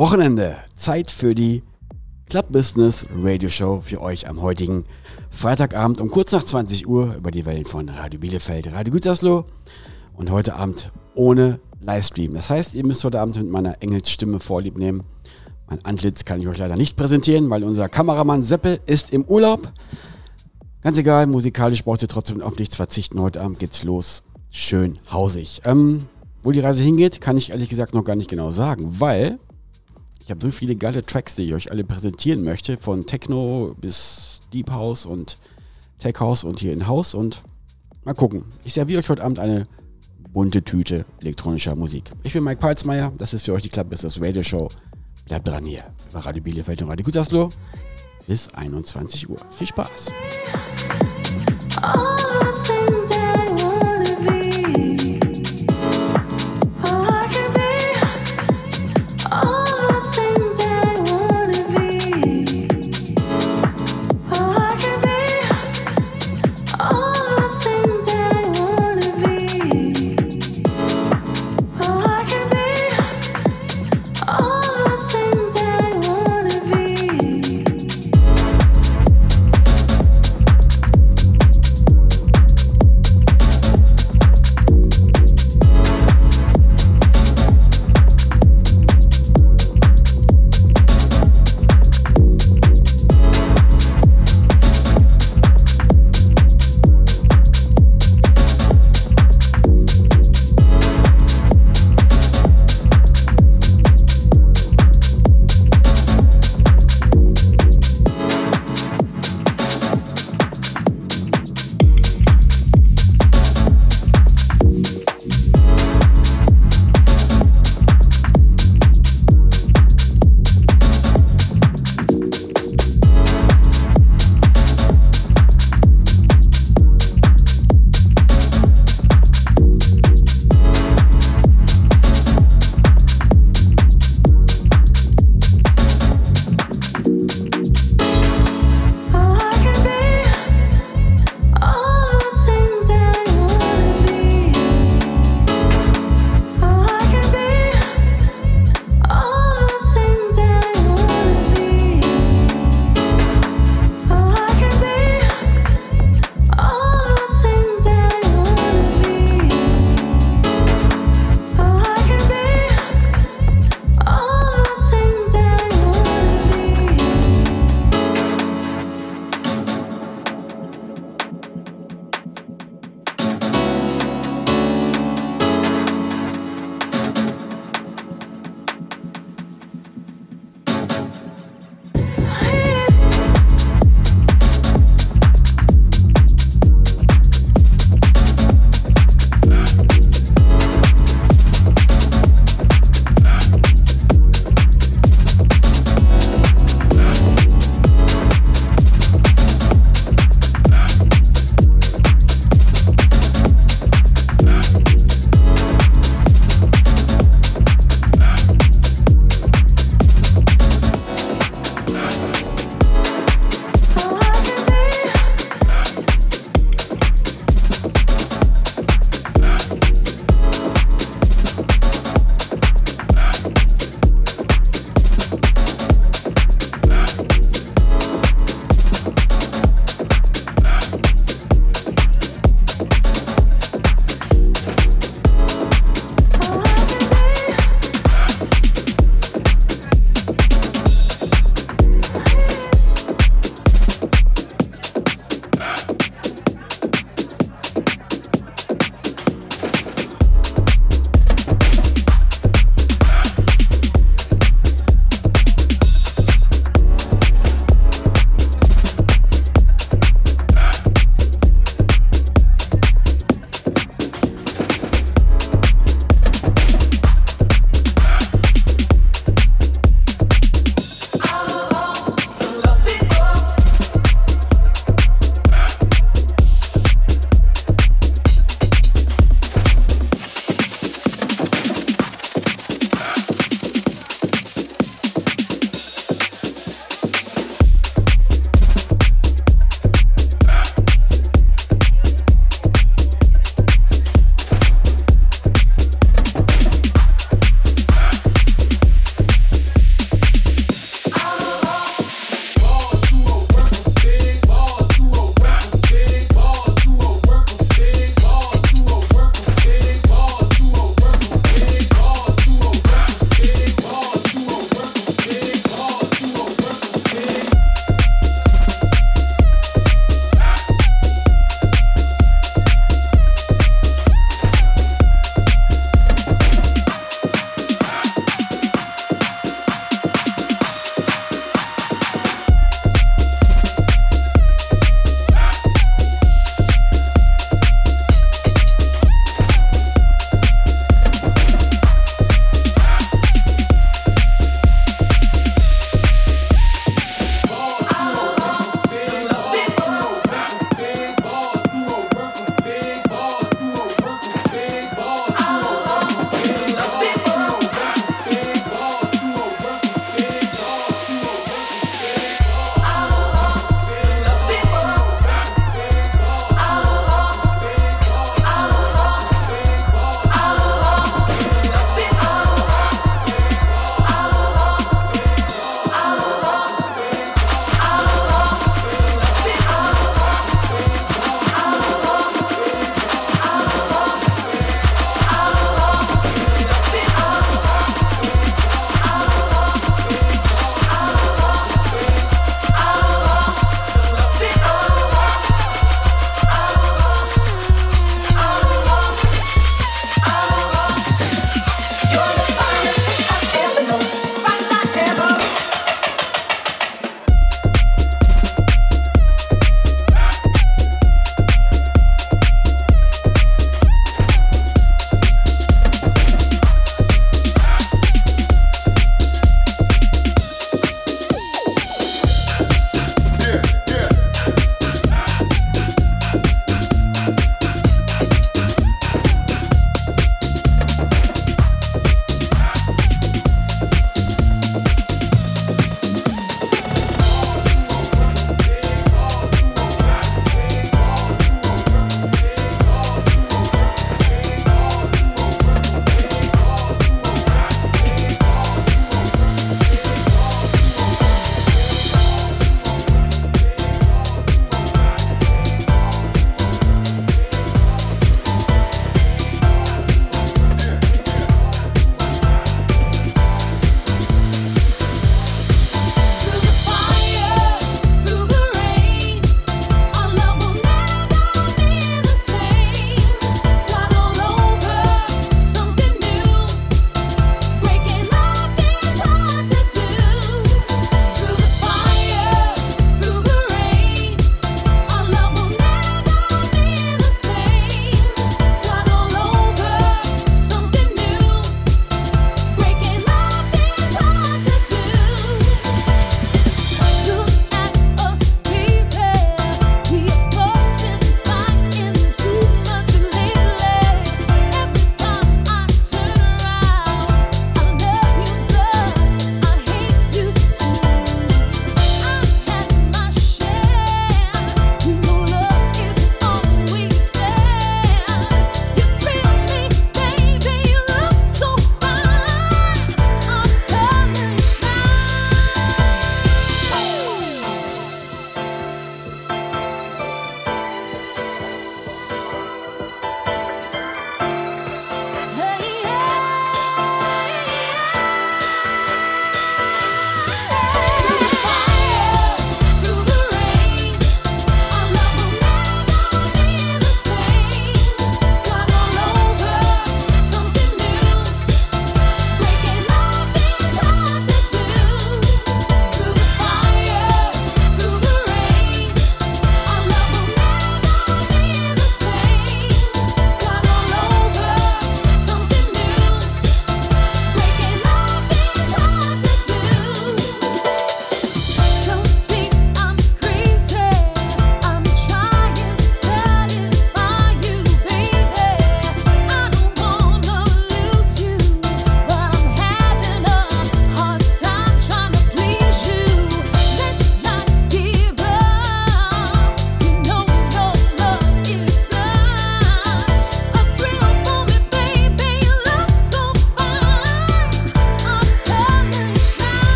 Wochenende. Zeit für die Club Business Radio Show für euch am heutigen Freitagabend um kurz nach 20 Uhr über die Wellen von Radio Bielefeld, Radio Gütersloh und heute Abend ohne Livestream. Das heißt, ihr müsst heute Abend mit meiner Engelsstimme vorlieb nehmen. Mein Antlitz kann ich euch leider nicht präsentieren, weil unser Kameramann Seppel ist im Urlaub. Ganz egal, musikalisch braucht ihr trotzdem auf nichts verzichten. Heute Abend geht's los. Schön hausig. Ähm, wo die Reise hingeht, kann ich ehrlich gesagt noch gar nicht genau sagen, weil ich habe so viele geile Tracks, die ich euch alle präsentieren möchte, von Techno bis Deep House und Tech House und hier in Haus und mal gucken. Ich serviere euch heute Abend eine bunte Tüte elektronischer Musik. Ich bin Mike Palzmeier, das ist für euch die Club Business Radio Show. Bleibt dran hier über Radio Bielefeld und Radio Gütersloh bis 21 Uhr. Viel Spaß!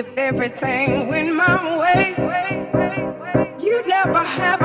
if everything went my way, you'd never have.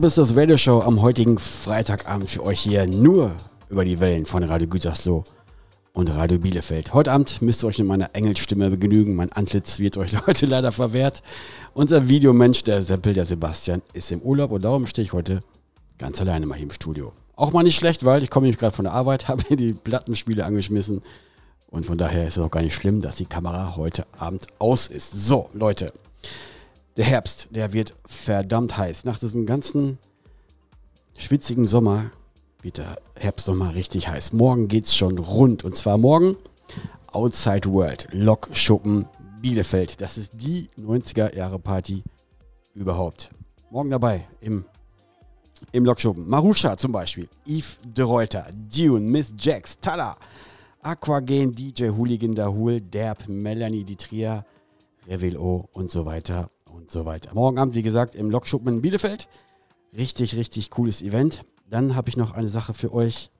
Business Radio Show am heutigen Freitagabend für euch hier nur über die Wellen von Radio Gütersloh und Radio Bielefeld. Heute Abend müsst ihr euch mit meiner Engelstimme begnügen. Mein Antlitz wird euch heute leider verwehrt. Unser Videomensch, der Seppel, der Sebastian, ist im Urlaub und darum stehe ich heute ganz alleine mal hier im Studio. Auch mal nicht schlecht, weil ich komme nämlich gerade von der Arbeit, habe hier die Plattenspiele angeschmissen und von daher ist es auch gar nicht schlimm, dass die Kamera heute Abend aus ist. So, Leute, der Herbst, der wird verdammt heiß. Nach diesem ganzen schwitzigen Sommer wird der Herbst nochmal richtig heiß. Morgen geht es schon rund. Und zwar morgen Outside World, Lokschuppen Bielefeld. Das ist die 90er Jahre Party überhaupt. Morgen dabei im, im Lokschuppen. Marusha zum Beispiel, Yves de Reuter, Dune, Miss Jax, Tala, Aquagen, DJ Hooligan Dahul, Derb, Melanie Ditria, Revelo und so weiter und so weiter. Morgen Abend, wie gesagt, im Lokschuppen in Bielefeld. Richtig, richtig cooles Event. Dann habe ich noch eine Sache für euch,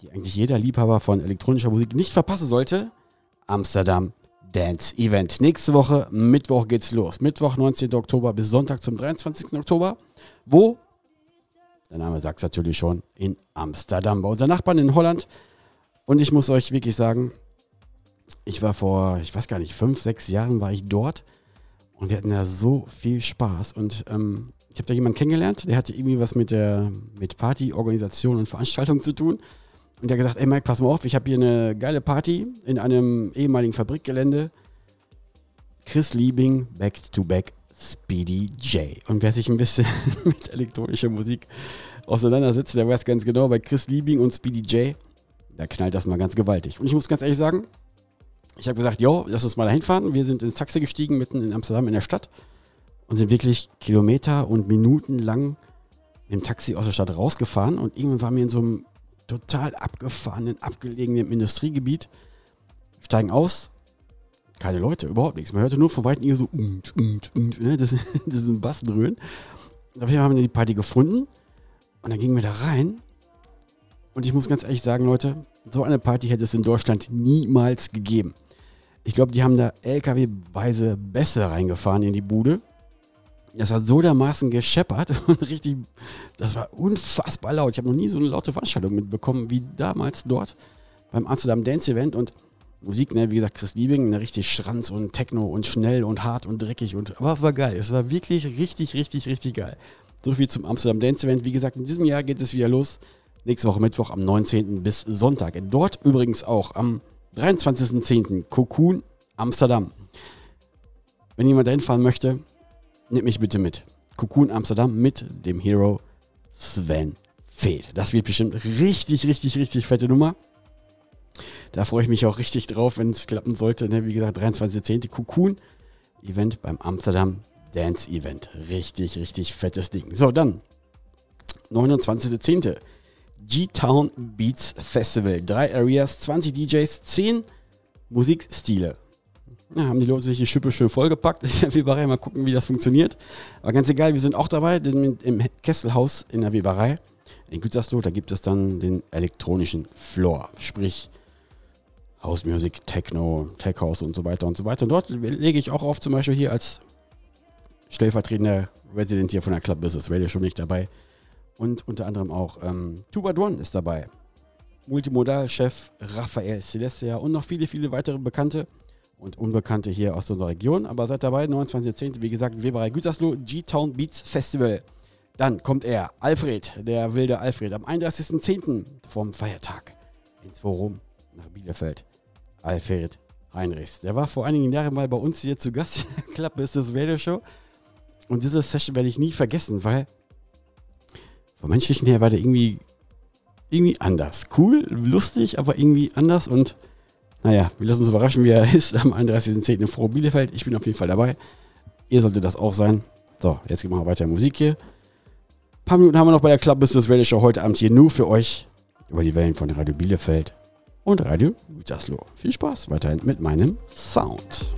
die eigentlich jeder Liebhaber von elektronischer Musik nicht verpassen sollte. Amsterdam Dance Event. Nächste Woche, Mittwoch geht's los. Mittwoch, 19. Oktober bis Sonntag zum 23. Oktober. Wo? Der Name sagt es natürlich schon, in Amsterdam, bei unseren Nachbarn in Holland. Und ich muss euch wirklich sagen, ich war vor, ich weiß gar nicht, fünf, sechs Jahren war ich dort und wir hatten ja so viel Spaß. Und ähm, ich habe da jemanden kennengelernt, der hatte irgendwie was mit der mit Partyorganisation und Veranstaltung zu tun. Und der hat gesagt, ey Mike, pass mal auf, ich habe hier eine geile Party in einem ehemaligen Fabrikgelände. Chris Liebing, Back to Back, Speedy J. Und wer sich ein bisschen mit elektronischer Musik auseinandersetzt, der weiß ganz genau, bei Chris Liebing und Speedy J, da knallt das mal ganz gewaltig. Und ich muss ganz ehrlich sagen, ich habe gesagt, jo, lass uns mal dahin fahren. Wir sind ins Taxi gestiegen, mitten in Amsterdam in der Stadt und sind wirklich Kilometer und Minuten lang im Taxi aus der Stadt rausgefahren und irgendwann waren wir in so einem total abgefahrenen, abgelegenen Industriegebiet, steigen aus, keine Leute, überhaupt nichts. Man hörte nur von Weitem so und, und, und, ne, das, das sind Bassendröhnen. Auf jeden Fall haben wir die Party gefunden und dann gingen wir da rein und ich muss ganz ehrlich sagen, Leute, so eine Party hätte es in Deutschland niemals gegeben. Ich glaube, die haben da LKW-weise Bässe reingefahren in die Bude das hat so dermaßen gescheppert und richtig, das war unfassbar laut. Ich habe noch nie so eine laute Veranstaltung mitbekommen wie damals dort beim Amsterdam Dance Event und Musik, ne, wie gesagt, Chris Liebing, ne, richtig Schranz und Techno und schnell und hart und dreckig und, aber es war geil. Es war wirklich richtig, richtig, richtig geil. So viel zum Amsterdam Dance Event. Wie gesagt, in diesem Jahr geht es wieder los. Nächste Woche Mittwoch am 19. bis Sonntag. Dort übrigens auch am 23.10. Cocoon Amsterdam. Wenn jemand dahin fahren möchte, Nehmt mich bitte mit. Cocoon Amsterdam mit dem Hero Sven Feth. Das wird bestimmt richtig, richtig, richtig fette Nummer. Da freue ich mich auch richtig drauf, wenn es klappen sollte. Ne? Wie gesagt, 23.10. Cocoon Event beim Amsterdam Dance Event. Richtig, richtig fettes Ding. So, dann 29.10. G-Town Beats Festival. Drei Areas, 20 DJs, 10 Musikstile. Ja, haben die Leute sich die Schippe schön vollgepackt. In der Weberei mal gucken, wie das funktioniert. Aber ganz egal, wir sind auch dabei denn im Kesselhaus in der Weberei. In Gütersloh, da gibt es dann den elektronischen Floor. Sprich, House Music, Techno, Tech House und so weiter und so weiter. Und dort lege ich auch auf, zum Beispiel hier als stellvertretender Resident hier von der Club Business Radio schon nicht dabei. Und unter anderem auch ähm, Tuba One ist dabei. Multimodal-Chef Raphael Celestia und noch viele, viele weitere Bekannte und Unbekannte hier aus unserer Region. Aber seid dabei, 29.10. wie gesagt, Weberei Gütersloh, G-Town Beats Festival. Dann kommt er, Alfred, der wilde Alfred, am 31.10. vom Feiertag ins Forum nach Bielefeld. Alfred Heinrichs. Der war vor einigen Jahren mal bei uns hier zu Gast der Club Business Radio Show. Und diese Session werde ich nie vergessen, weil vom menschlichen her war der irgendwie, irgendwie anders. Cool, lustig, aber irgendwie anders und naja, wir lassen uns überraschen, wie er ist am 31.10. in Froh Bielefeld. Ich bin auf jeden Fall dabei. Ihr solltet das auch sein. So, jetzt gehen wir weiter in Musik hier. Ein paar Minuten haben wir noch bei der Club Business Radio Show heute Abend hier nur für euch über die Wellen von Radio Bielefeld und Radio Gütersloh. Viel Spaß weiterhin mit meinem Sound.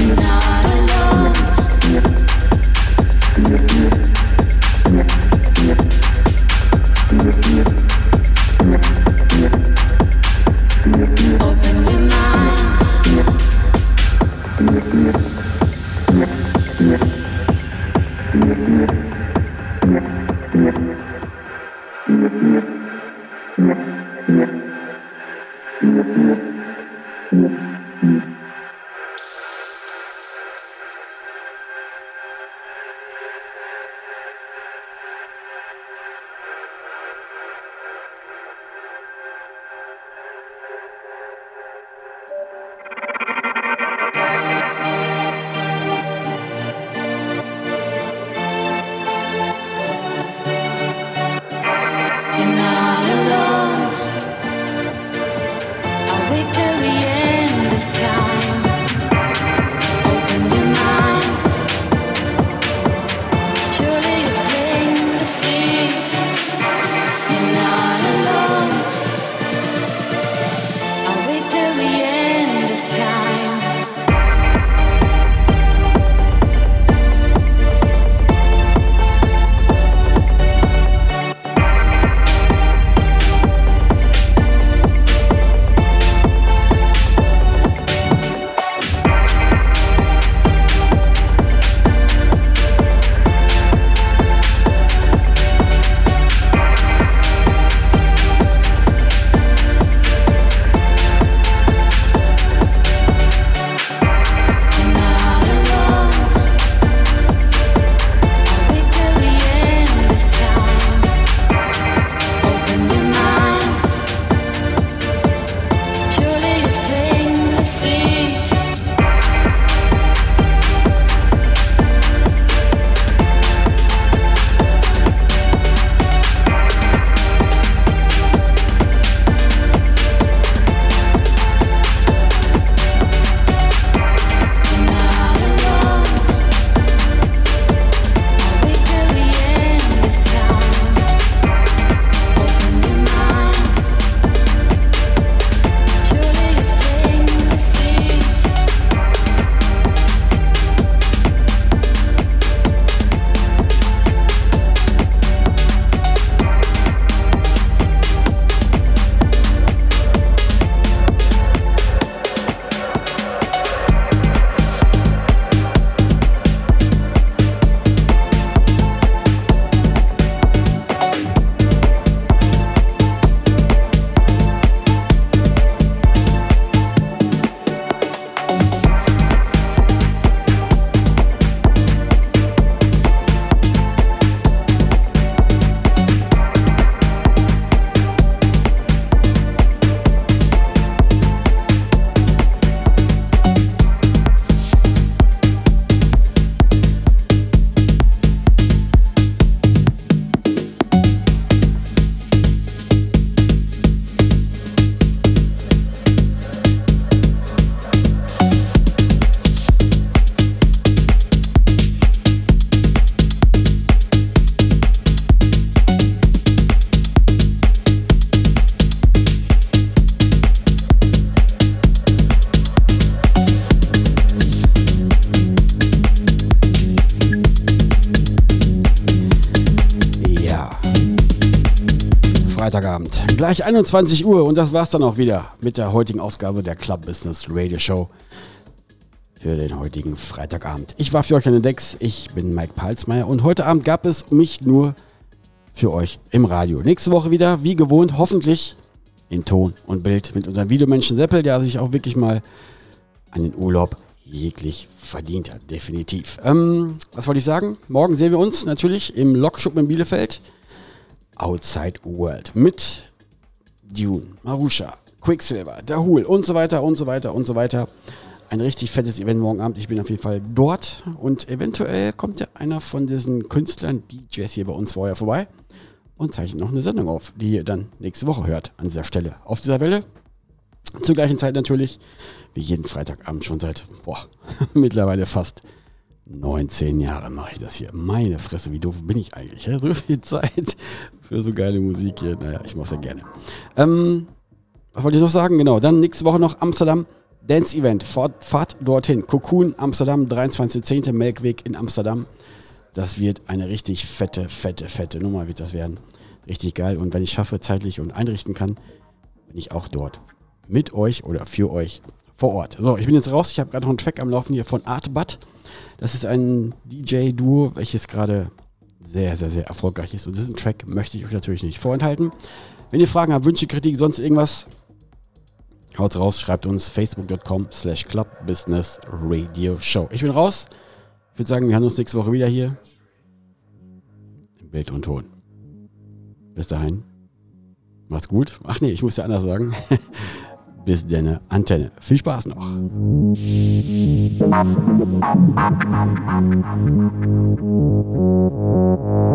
not alone. Gleich 21 Uhr und das war's dann auch wieder mit der heutigen Ausgabe der Club Business Radio Show. für den heutigen Freitagabend. Ich war für euch an den Decks, ich bin Mike Palsmeier und heute Abend gab es mich nur für euch im Radio. Nächste Woche wieder, wie gewohnt, hoffentlich in Ton und Bild mit unserem Videomenschen Seppel, der sich auch wirklich mal an den Urlaub jeglich verdient hat, definitiv. Ähm, was wollte ich sagen? Morgen sehen wir uns natürlich im Lokschuppen in Bielefeld. Outside World mit Dune, Marusha, Quicksilver, Dahul und so weiter und so weiter und so weiter ein richtig fettes Event morgen Abend. Ich bin auf jeden Fall dort und eventuell kommt ja einer von diesen Künstlern, DJs hier bei uns vorher vorbei und zeichnet noch eine Sendung auf, die ihr dann nächste Woche hört an dieser Stelle. Auf dieser Welle. Zur gleichen Zeit natürlich, wie jeden Freitagabend schon seit, boah, mittlerweile fast 19 Jahre mache ich das hier. Meine Fresse, wie doof bin ich eigentlich? Ja? So viel Zeit für so geile Musik hier. Naja, ich mache es ja gerne. Ähm, was wollte ich noch sagen? Genau, dann nächste Woche noch Amsterdam. Dance Event, fahrt, fahrt dorthin. Cocoon, Amsterdam, 23.10. Melkweg in Amsterdam. Das wird eine richtig fette, fette, fette Nummer wird das werden. Richtig geil. Und wenn ich schaffe, zeitlich und einrichten kann, bin ich auch dort. Mit euch oder für euch vor Ort. So, ich bin jetzt raus. Ich habe gerade noch einen Track am Laufen hier von Artbud. Das ist ein DJ-Duo, welches gerade sehr, sehr, sehr erfolgreich ist. Und diesen Track möchte ich euch natürlich nicht vorenthalten. Wenn ihr Fragen habt, Wünsche, Kritik, sonst irgendwas, Haut raus, schreibt uns facebook.com slash clubbusinessradioshow. Ich bin raus. Ich würde sagen, wir haben uns nächste Woche wieder hier. Im Bild und Ton. Bis dahin. Macht's gut. Ach nee, ich muss ja anders sagen. Bis deine Antenne. Viel Spaß noch. Thank you.